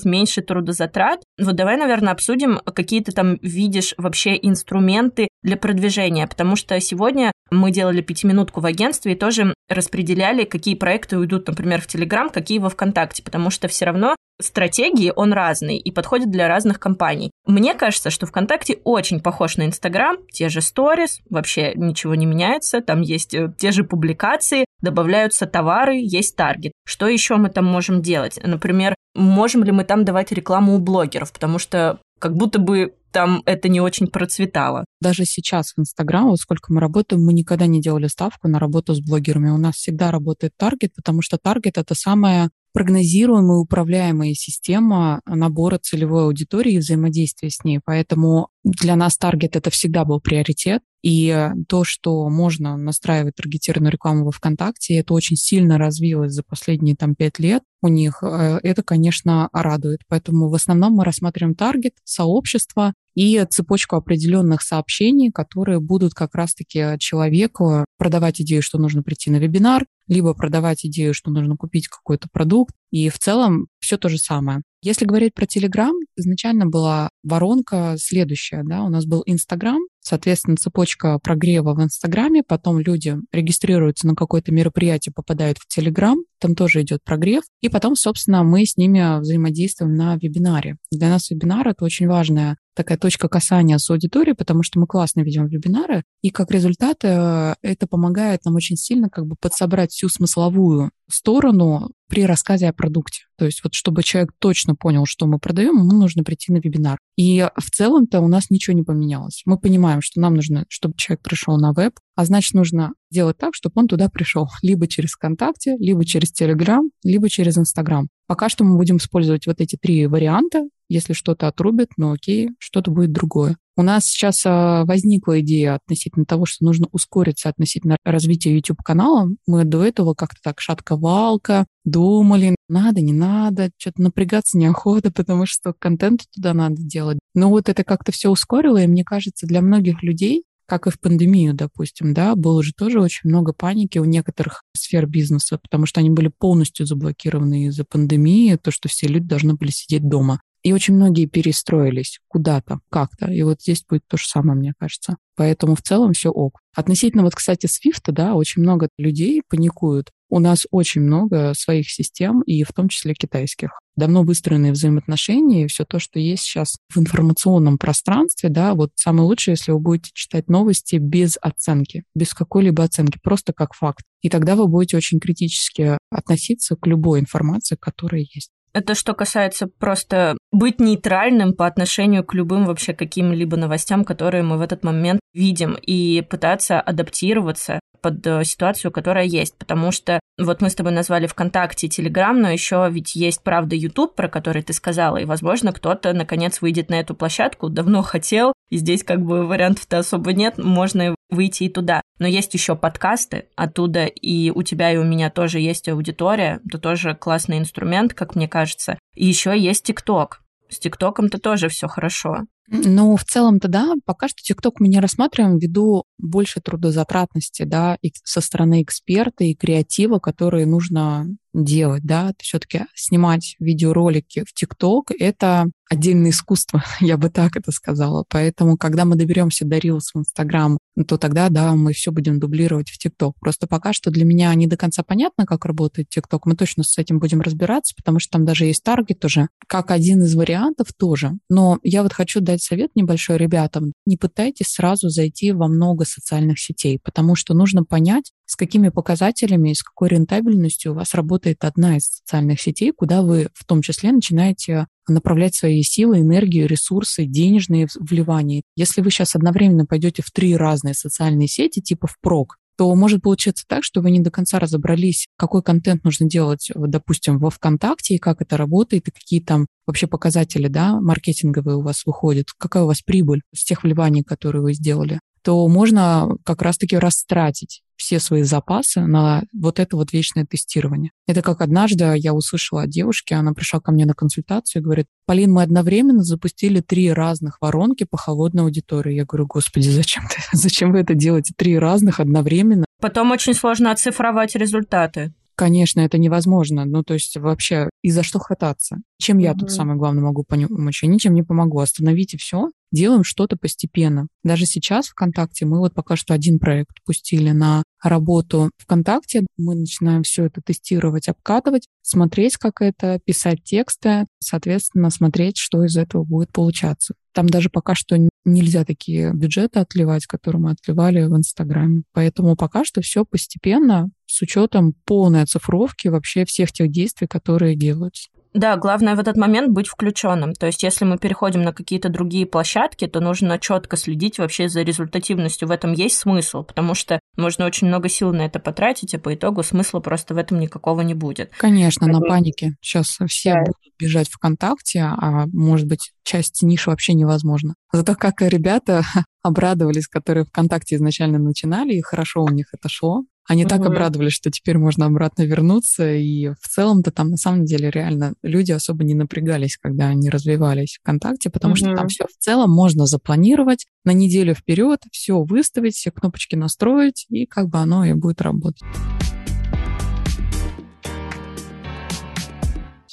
меньше трудозатрат. Вот давай, наверное, обсудим, какие ты там видишь вообще инструменты для продвижения, потому что сегодня Мы делали пятиминутку в агентстве и тоже распределяли, какие проекты уйдут, например, в Телеграм, какие во ВКонтакте, потому что все равно стратегии он разный и подходит для разных компаний. Мне кажется, что ВКонтакте очень похож на Инстаграм, те же сторис, вообще ничего не меняется, там есть э, те же публикации, добавляются товары, есть таргет. Что еще мы там можем делать? Например, можем ли мы там давать рекламу у блогеров, потому что как будто бы там это не очень процветало. Даже сейчас в Инстаграм, вот сколько мы работаем, мы никогда не делали ставку на работу с блогерами. У нас всегда работает таргет, потому что таргет — это самая прогнозируемая, управляемая система набора целевой аудитории и взаимодействия с ней. Поэтому для нас таргет это всегда был приоритет. И то, что можно настраивать таргетированную рекламу во ВКонтакте, это очень сильно развилось за последние там пять лет у них, э, это, конечно, радует. Поэтому в основном мы рассматриваем таргет, сообщество и цепочку определенных сообщений, которые будут как раз-таки человеку продавать идею, что нужно прийти на вебинар, либо продавать идею, что нужно купить какой-то продукт. И в целом все то же самое. Если говорить про Telegram, изначально была воронка следующая. Да? У нас был Инстаграм, соответственно, цепочка прогрева в Инстаграме, потом люди регистрируются на какое-то мероприятие, попадают в Телеграм, там тоже идет прогрев, и потом, собственно, мы с ними взаимодействуем на вебинаре. Для нас вебинар — это очень важная такая точка касания с аудиторией, потому что мы классно ведем вебинары, и как результат э, это помогает нам очень сильно как бы подсобрать всю смысловую сторону при рассказе о продукте. То есть вот чтобы человек точно понял, что мы продаем, ему нужно прийти на вебинар. И в целом-то у нас ничего не поменялось. Мы понимаем, что нам нужно, чтобы человек пришел на веб, а значит, нужно сделать так, чтобы он туда пришел. Либо через ВКонтакте, либо через Телеграм, либо через Инстаграм. Пока что мы будем использовать вот эти три варианта. Если что-то отрубит, ну окей, что-то будет другое. У нас сейчас а, возникла идея относительно того, что нужно ускориться относительно развития YouTube-канала. Мы до этого как-то так шатковалка, думали, надо, не надо, что-то напрягаться неохота, потому что контент туда надо делать. Но вот это как-то все ускорило, и мне кажется, для многих людей как и в пандемию, допустим, да, было же тоже очень много паники у некоторых сфер бизнеса, потому что они были полностью заблокированы из-за пандемии, то, что все люди должны были сидеть дома. И очень многие перестроились куда-то, как-то. И вот здесь будет то же самое, мне кажется. Поэтому в целом все ок. Относительно вот, кстати, Swift, да, очень много людей паникуют. У нас очень много своих систем, и в том числе китайских. Давно выстроенные взаимоотношения, и все то, что есть сейчас в информационном пространстве, да, вот самое лучшее, если вы будете читать новости без оценки, без какой-либо оценки, просто как факт. И тогда вы будете очень критически относиться к любой информации, которая есть. Это что касается просто быть нейтральным по отношению к любым вообще каким-либо новостям, которые мы в этот момент видим, и пытаться адаптироваться под э, ситуацию, которая есть. Потому что вот мы с тобой назвали ВКонтакте Телеграм, но еще ведь есть, правда, YouTube, про который ты сказала, и, возможно, кто-то, наконец, выйдет на эту площадку, давно хотел, и здесь как бы вариантов-то особо нет, можно выйти и туда. Но есть еще подкасты оттуда, и у тебя и у меня тоже есть аудитория, это тоже классный инструмент, как мне кажется. И еще есть ТикТок. С ТикТоком-то тоже все хорошо. Ну, в целом-то да, пока что ТикТок мы не рассматриваем ввиду больше трудозатратности, да, и со стороны эксперта и креатива, которые нужно делать, да, все-таки снимать видеоролики в ТикТок — это отдельное искусство, я бы так это сказала. Поэтому, когда мы доберемся до Reels в Инстаграм, то тогда, да, мы все будем дублировать в ТикТок. Просто пока что для меня не до конца понятно, как работает ТикТок. Мы точно с этим будем разбираться, потому что там даже есть таргет уже, как один из вариантов тоже. Но я вот хочу дать совет небольшой ребятам. Не пытайтесь сразу зайти во много социальных сетей, потому что нужно понять, с какими показателями и с какой рентабельностью у вас работает одна из социальных сетей, куда вы в том числе начинаете направлять свои силы, энергию, ресурсы, денежные вливания. Если вы сейчас одновременно пойдете в три разные социальные сети, типа в прок, то может получиться так, что вы не до конца разобрались, какой контент нужно делать, допустим, во ВКонтакте, и как это работает, и какие там вообще показатели да, маркетинговые у вас выходят, какая у вас прибыль с тех вливаний, которые вы сделали то можно как раз-таки растратить все свои запасы на вот это вот вечное тестирование. Это как однажды я услышала от девушки, она пришла ко мне на консультацию и говорит, Полин, мы одновременно запустили три разных воронки по холодной аудитории. Я говорю, господи, зачем ты, зачем вы это делаете? Три разных одновременно. Потом очень сложно оцифровать результаты. Конечно, это невозможно. Ну, то есть вообще и за что хвататься? Чем я тут самое главное могу помочь? Я ничем не помогу. Остановите все, делаем что-то постепенно. Даже сейчас ВКонтакте мы вот пока что один проект пустили на работу ВКонтакте. Мы начинаем все это тестировать, обкатывать, смотреть, как это, писать тексты, соответственно, смотреть, что из этого будет получаться. Там даже пока что нельзя такие бюджеты отливать, которые мы отливали в Инстаграме. Поэтому пока что все постепенно, с учетом полной оцифровки вообще всех тех действий, которые делаются. Да, главное в этот момент быть включенным. То есть, если мы переходим на какие-то другие площадки, то нужно четко следить вообще за результативностью. В этом есть смысл, потому что можно очень много сил на это потратить, а по итогу смысла просто в этом никакого не будет. Конечно, на панике. Сейчас все да. будут бежать ВКонтакте, а может быть, часть ниши вообще невозможно. Зато как ребята обрадовались, которые ВКонтакте изначально начинали, и хорошо у них это шло. Они угу. так обрадовались, что теперь можно обратно вернуться. И в целом-то там на самом деле реально люди особо не напрягались, когда они развивались ВКонтакте, потому угу. что там все в целом можно запланировать на неделю вперед, все выставить, все кнопочки настроить, и как бы оно и будет работать.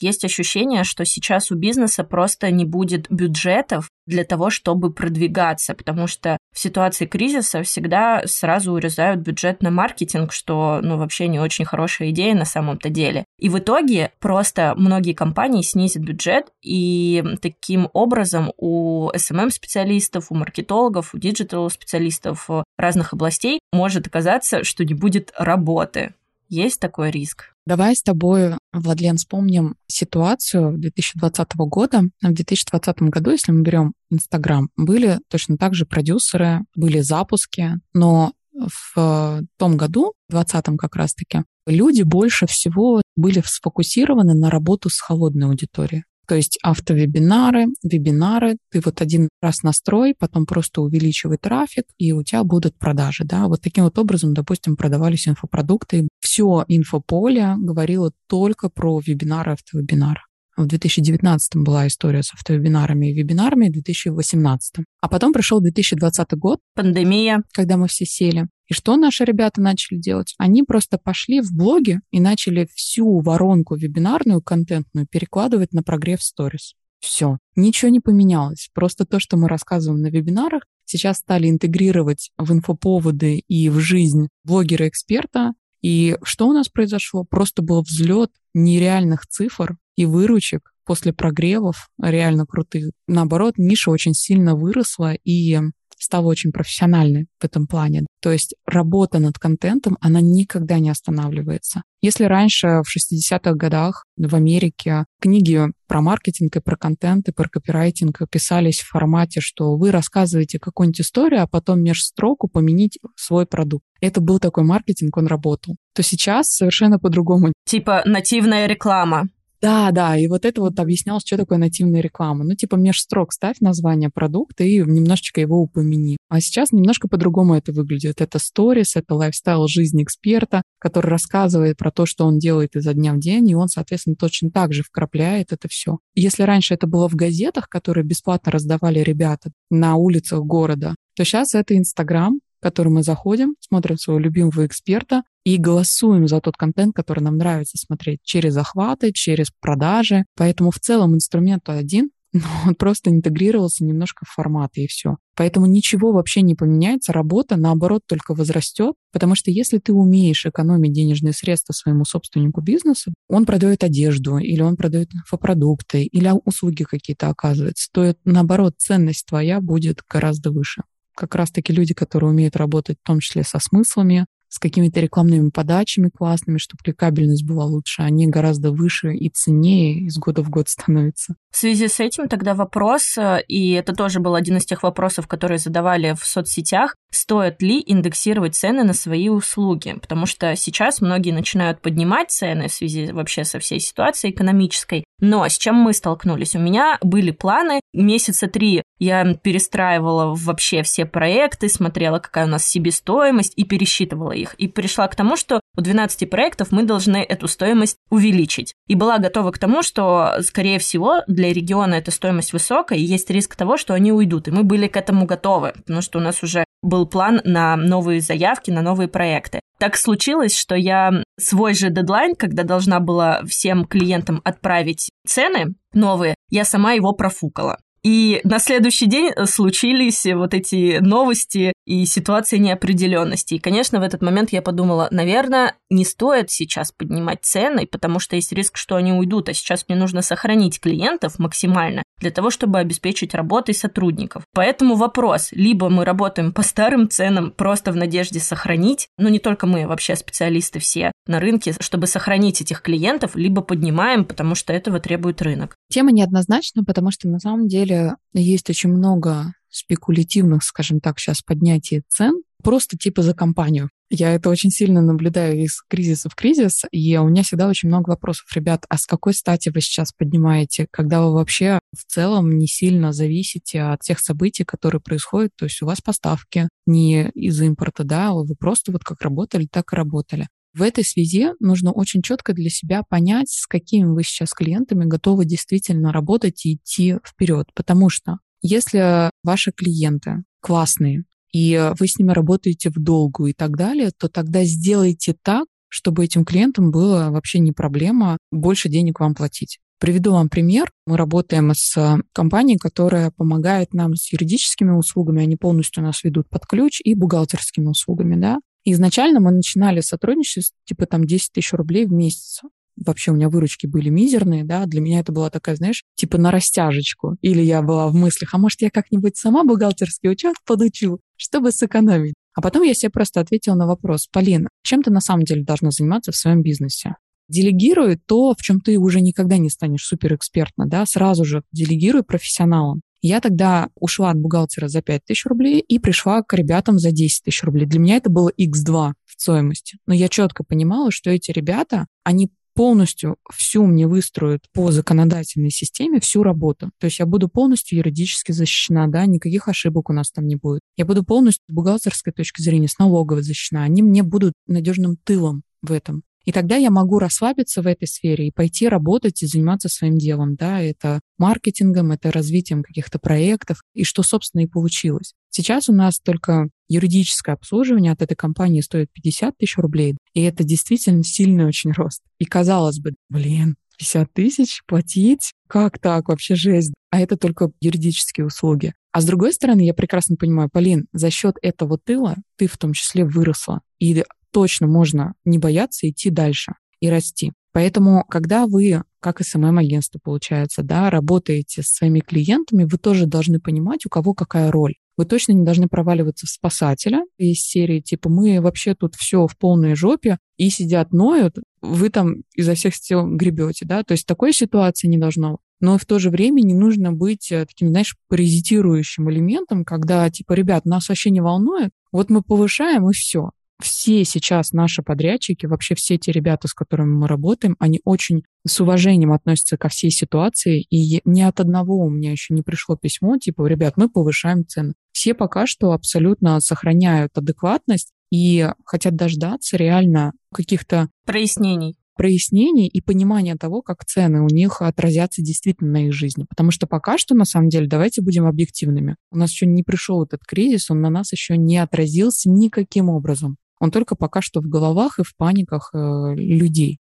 Есть ощущение, что сейчас у бизнеса просто не будет бюджетов для того, чтобы продвигаться, потому что в ситуации кризиса всегда сразу урезают бюджет на маркетинг, что, ну, вообще не очень хорошая идея на самом-то деле. И в итоге просто многие компании снизят бюджет, и таким образом у SMM-специалистов, у маркетологов, у диджитал-специалистов разных областей может оказаться, что не будет работы. Есть такой риск? Давай с тобой, Владлен, вспомним ситуацию 2020 года. В 2020 году, если мы берем Инстаграм, были точно так же продюсеры, были запуски, но в том году, в 2020 как раз-таки, люди больше всего были сфокусированы на работу с холодной аудиторией. То есть автовебинары, вебинары, ты вот один раз настрой, потом просто увеличивай трафик, и у тебя будут продажи, да. Вот таким вот образом, допустим, продавались инфопродукты. Все инфополе говорило только про вебинары, автовебинары. В 2019 была история с автовебинарами и вебинарами, в 2018. А потом пришел 2020 год. Пандемия. Когда мы все сели. И что наши ребята начали делать? Они просто пошли в блоги и начали всю воронку вебинарную, контентную перекладывать на прогрев сторис. Все. Ничего не поменялось. Просто то, что мы рассказываем на вебинарах, сейчас стали интегрировать в инфоповоды и в жизнь блогера-эксперта. И что у нас произошло? Просто был взлет нереальных цифр и выручек после прогревов, реально крутых. Наоборот, ниша очень сильно выросла, и стала очень профессиональной в этом плане. То есть работа над контентом, она никогда не останавливается. Если раньше в 60-х годах в Америке книги про маркетинг и про контент и про копирайтинг писались в формате, что вы рассказываете какую-нибудь историю, а потом межстроку поменить свой продукт. Это был такой маркетинг, он работал. То сейчас совершенно по-другому. Типа нативная реклама. Да, да, и вот это вот объяснялось, что такое нативная реклама. Ну, типа межстрок ставь название продукта и немножечко его упомяни. А сейчас немножко по-другому это выглядит. Это сторис, это лайфстайл жизни эксперта, который рассказывает про то, что он делает изо дня в день, и он, соответственно, точно так же вкрапляет это все. Если раньше это было в газетах, которые бесплатно раздавали ребята на улицах города, то сейчас это Инстаграм, в который мы заходим, смотрим своего любимого эксперта, и голосуем за тот контент, который нам нравится смотреть через охваты, через продажи. Поэтому в целом инструмент один, но он просто интегрировался немножко в форматы и все. Поэтому ничего вообще не поменяется, работа, наоборот, только возрастет, потому что если ты умеешь экономить денежные средства своему собственнику бизнесу, он продает одежду, или он продает инфопродукты, или услуги какие-то оказывается, то, наоборот, ценность твоя будет гораздо выше как раз-таки люди, которые умеют работать в том числе со смыслами, с какими-то рекламными подачами классными, чтобы кликабельность была лучше, они гораздо выше и ценнее из года в год становятся. В связи с этим тогда вопрос, э, и это тоже был один из тех вопросов, которые задавали в соцсетях, стоит ли индексировать цены на свои услуги, потому что сейчас многие начинают поднимать цены в связи вообще со всей ситуацией экономической, но с чем мы столкнулись? У меня были планы, месяца три я перестраивала вообще все проекты, смотрела, какая у нас себестоимость и пересчитывала их. И пришла к тому, что у 12 проектов мы должны эту стоимость увеличить. И была готова к тому, что, скорее всего, для региона эта стоимость высокая, и есть риск того, что они уйдут. И мы были к этому готовы, потому что у нас уже был план на новые заявки, на новые проекты. Так случилось, что я свой же дедлайн, когда должна была всем клиентам отправить цены новые, я сама его профукала. И на следующий день э, случились вот эти новости и ситуация неопределенности. И, конечно, в этот момент я подумала, наверное, не стоит сейчас поднимать цены, потому что есть риск, что они уйдут, а сейчас мне нужно сохранить клиентов максимально для того, чтобы обеспечить работой сотрудников. Поэтому вопрос, либо мы работаем по старым ценам просто в надежде сохранить, ну не только мы, вообще специалисты все на рынке, чтобы сохранить этих клиентов, либо поднимаем, потому что этого требует рынок. Тема неоднозначна, потому что на самом деле деле есть очень много спекулятивных, скажем так, сейчас поднятий цен просто типа за компанию. Я это очень сильно наблюдаю из кризиса в кризис, и у меня всегда очень много вопросов. Ребят, а с какой стати вы сейчас поднимаете, когда вы вообще в целом не сильно зависите от тех событий, которые происходят? То есть у вас поставки не из импорта, да, вы просто вот как работали, так и работали. В этой связи нужно очень четко для себя понять, с какими вы сейчас клиентами готовы действительно работать и идти вперед. Потому что если ваши клиенты классные, и вы с ними работаете в долгу и так далее, то тогда сделайте так, чтобы этим клиентам было вообще не проблема больше денег вам платить. Приведу вам пример. Мы работаем с компанией, которая помогает нам с юридическими услугами. Они полностью нас ведут под ключ и бухгалтерскими услугами. Да? Изначально мы начинали сотрудничество, типа там 10 тысяч рублей в месяц. Вообще у меня выручки были мизерные, да, для меня это была такая, знаешь, типа на растяжечку. Или я была в мыслях, а может я как-нибудь сама бухгалтерский учет подучу, чтобы сэкономить. А потом я себе просто ответила на вопрос, Полина, чем ты на самом деле должна заниматься в своем бизнесе? Делегируй то, в чем ты уже никогда не станешь суперэкспертно, да, сразу же делегируй профессионалам. Я тогда ушла от бухгалтера за 5 тысяч рублей и пришла к ребятам за 10 тысяч рублей. Для меня это было x2 в стоимости. Но я четко понимала, что эти ребята, они полностью всю мне выстроят по законодательной системе всю работу. То есть я буду полностью юридически защищена, да, никаких ошибок у нас там не будет. Я буду полностью с бухгалтерской точки зрения, с налоговой защищена. Они мне будут надежным тылом в этом. И тогда я могу расслабиться в этой сфере и пойти работать и заниматься своим делом. Да, это маркетингом, это развитием каких-то проектов, и что, собственно, и получилось. Сейчас у нас только юридическое обслуживание от этой компании стоит 50 тысяч рублей, и это действительно сильный очень рост. И казалось бы, блин, 50 тысяч платить? Как так? Вообще жесть. А это только юридические услуги. А с другой стороны, я прекрасно понимаю, Полин, за счет этого тыла ты в том числе выросла. И точно можно не бояться идти дальше и расти. Поэтому, когда вы, как СММ-агентство, получается, да, работаете с своими клиентами, вы тоже должны понимать, у кого какая роль. Вы точно не должны проваливаться в спасателя из серии, типа, мы вообще тут все в полной жопе, и сидят, ноют, вы там изо всех сил гребете, да, то есть такой ситуации не должно но в то же время не нужно быть э, таким, знаешь, паразитирующим элементом, когда, типа, ребят, нас вообще не волнует, вот мы повышаем, и все все сейчас наши подрядчики, вообще все те ребята, с которыми мы работаем, они очень с уважением относятся ко всей ситуации, и ни от одного у меня еще не пришло письмо, типа, ребят, мы повышаем цены. Все пока что абсолютно сохраняют адекватность и хотят дождаться реально каких-то прояснений прояснений и понимания того, как цены у них отразятся действительно на их жизни. Потому что пока что, на самом деле, давайте будем объективными. У нас еще не пришел этот кризис, он на нас еще не отразился никаким образом. Он только пока что в головах и в паниках э, людей.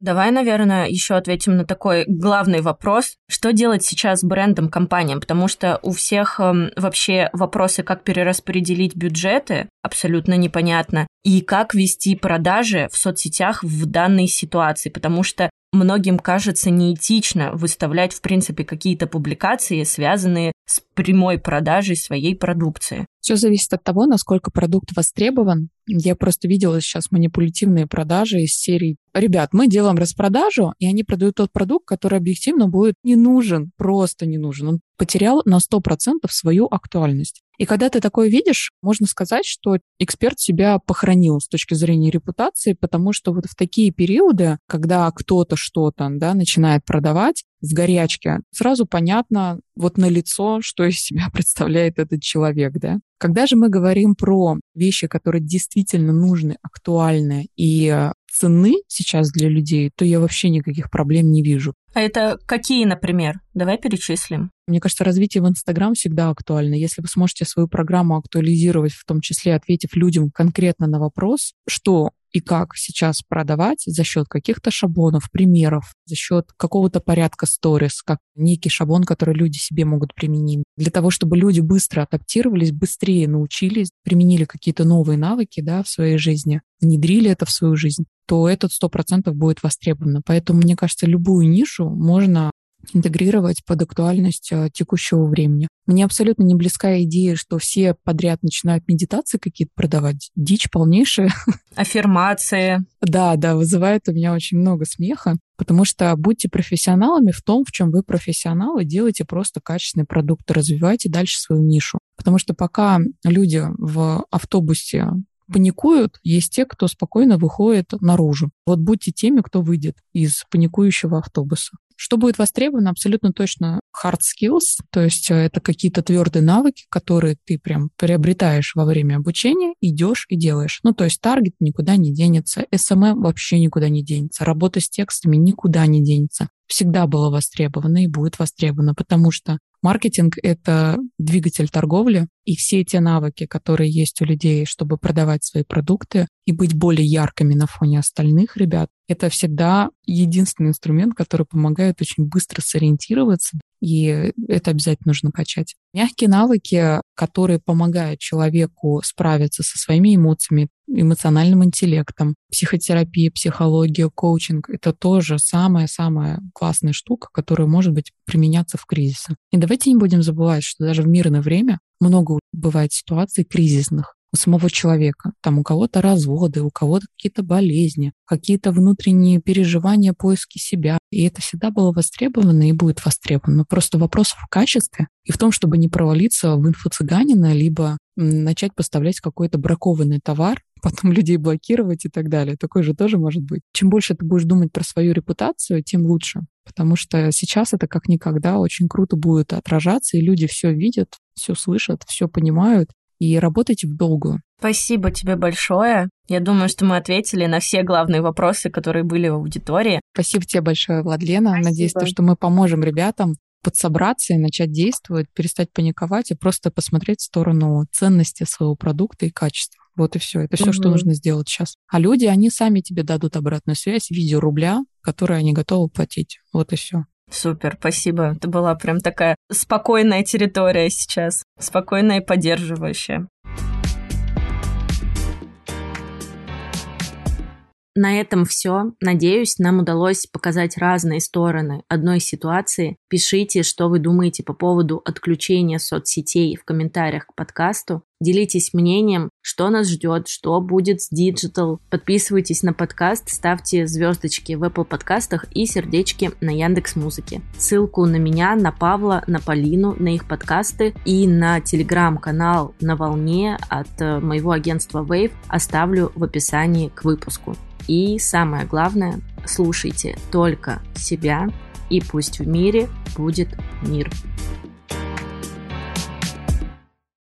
Давай, наверное, еще ответим на такой главный вопрос. Что делать сейчас брендом компаниям? Потому что у всех э, вообще вопросы, как перераспределить бюджеты, абсолютно непонятно. И как вести продажи в соцсетях в данной ситуации. Потому что многим кажется неэтично выставлять, в принципе, какие-то публикации, связанные с прямой продажей своей продукции. Все зависит от того, насколько продукт востребован. Я просто видела сейчас манипулятивные продажи из серии «Ребят, мы делаем распродажу, и они продают тот продукт, который объективно будет не нужен, просто не нужен. Он потерял на 100% свою актуальность. И когда ты такое видишь, можно сказать, что эксперт себя похоронил с точки зрения репутации, потому что вот в такие периоды, когда кто-то что-то да, начинает продавать в горячке, сразу понятно вот на лицо, что из себя представляет этот человек. Да? Когда же мы говорим про вещи, которые действительно нужны, актуальны и цены сейчас для людей, то я вообще никаких проблем не вижу. А это какие, например? Давай перечислим. Мне кажется, развитие в Инстаграм всегда актуально. Если вы сможете свою программу актуализировать, в том числе ответив людям конкретно на вопрос, что и как сейчас продавать за счет каких-то шаблонов, примеров, за счет какого-то порядка сторис, как некий шаблон, который люди себе могут применить. Для того, чтобы люди быстро адаптировались, быстрее научились, применили какие-то новые навыки да, в своей жизни, внедрили это в свою жизнь, то этот сто процентов будет востребовано. Поэтому, мне кажется, любую нишу можно интегрировать под актуальность э, текущего времени. Мне абсолютно не близкая идея, что все подряд начинают медитации какие-то продавать. Дичь полнейшая. Аффирмации. Да, да, вызывает у меня очень много смеха, потому что будьте профессионалами в том, в чем вы профессионалы, делайте просто качественный продукт, развивайте дальше свою нишу. Потому что пока люди в автобусе паникуют, есть те, кто спокойно выходит наружу. Вот будьте теми, кто выйдет из паникующего автобуса. Что будет востребовано? Абсолютно точно hard skills, то есть э, это какие-то твердые навыки, которые ты прям приобретаешь во время обучения, идешь и делаешь. Ну, то есть таргет никуда не денется, SMM вообще никуда не денется, работа с текстами никуда не денется. Всегда было востребовано и будет востребовано, потому что Маркетинг — это двигатель торговли, и все те навыки, которые есть у людей, чтобы продавать свои продукты и быть более яркими на фоне остальных ребят, это всегда единственный инструмент, который помогает очень быстро сориентироваться, и это обязательно нужно качать. Мягкие навыки, которые помогают человеку справиться со своими эмоциями, эмоциональным интеллектом, психотерапия, психология, коучинг — это тоже самая-самая классная штука, которая может быть применяться в кризисы. И давайте не будем забывать, что даже в мирное время много бывает ситуаций кризисных у самого человека. Там у кого-то разводы, у кого-то какие-то болезни, какие-то внутренние переживания, поиски себя. И это всегда было востребовано и будет востребовано. Просто вопрос в качестве и в том, чтобы не провалиться в инфо-цыганина, либо начать поставлять какой-то бракованный товар, потом людей блокировать и так далее. Такое же тоже может быть. Чем больше ты будешь думать про свою репутацию, тем лучше. Потому что сейчас это как никогда очень круто будет отражаться, и люди все видят, все слышат, все понимают, и работайте в долгую. Спасибо тебе большое. Я думаю, что мы ответили на все главные вопросы, которые были в аудитории. Спасибо тебе большое, Владлена. Спасибо. Надеюсь, то, что мы поможем ребятам подсобраться и начать действовать, перестать паниковать и просто посмотреть в сторону ценности своего продукта и качества. Вот и все. Это все, угу. что нужно сделать сейчас. А люди, они сами тебе дадут обратную связь в виде рубля, который они готовы платить. Вот и все. Супер, спасибо. Это была прям такая спокойная территория сейчас, спокойная и поддерживающая. На этом все. Надеюсь, нам удалось показать разные стороны одной ситуации. Пишите, что вы думаете по поводу отключения соцсетей в комментариях к подкасту. Делитесь мнением, что нас ждет, что будет с Digital. Подписывайтесь на подкаст, ставьте звездочки в Apple подкастах и сердечки на Яндекс Музыке. Ссылку на меня, на Павла, на Полину, на их подкасты и на телеграм-канал «На волне» от э, моего агентства Wave оставлю в описании к выпуску. И самое главное, слушайте только себя, и пусть в мире будет мир.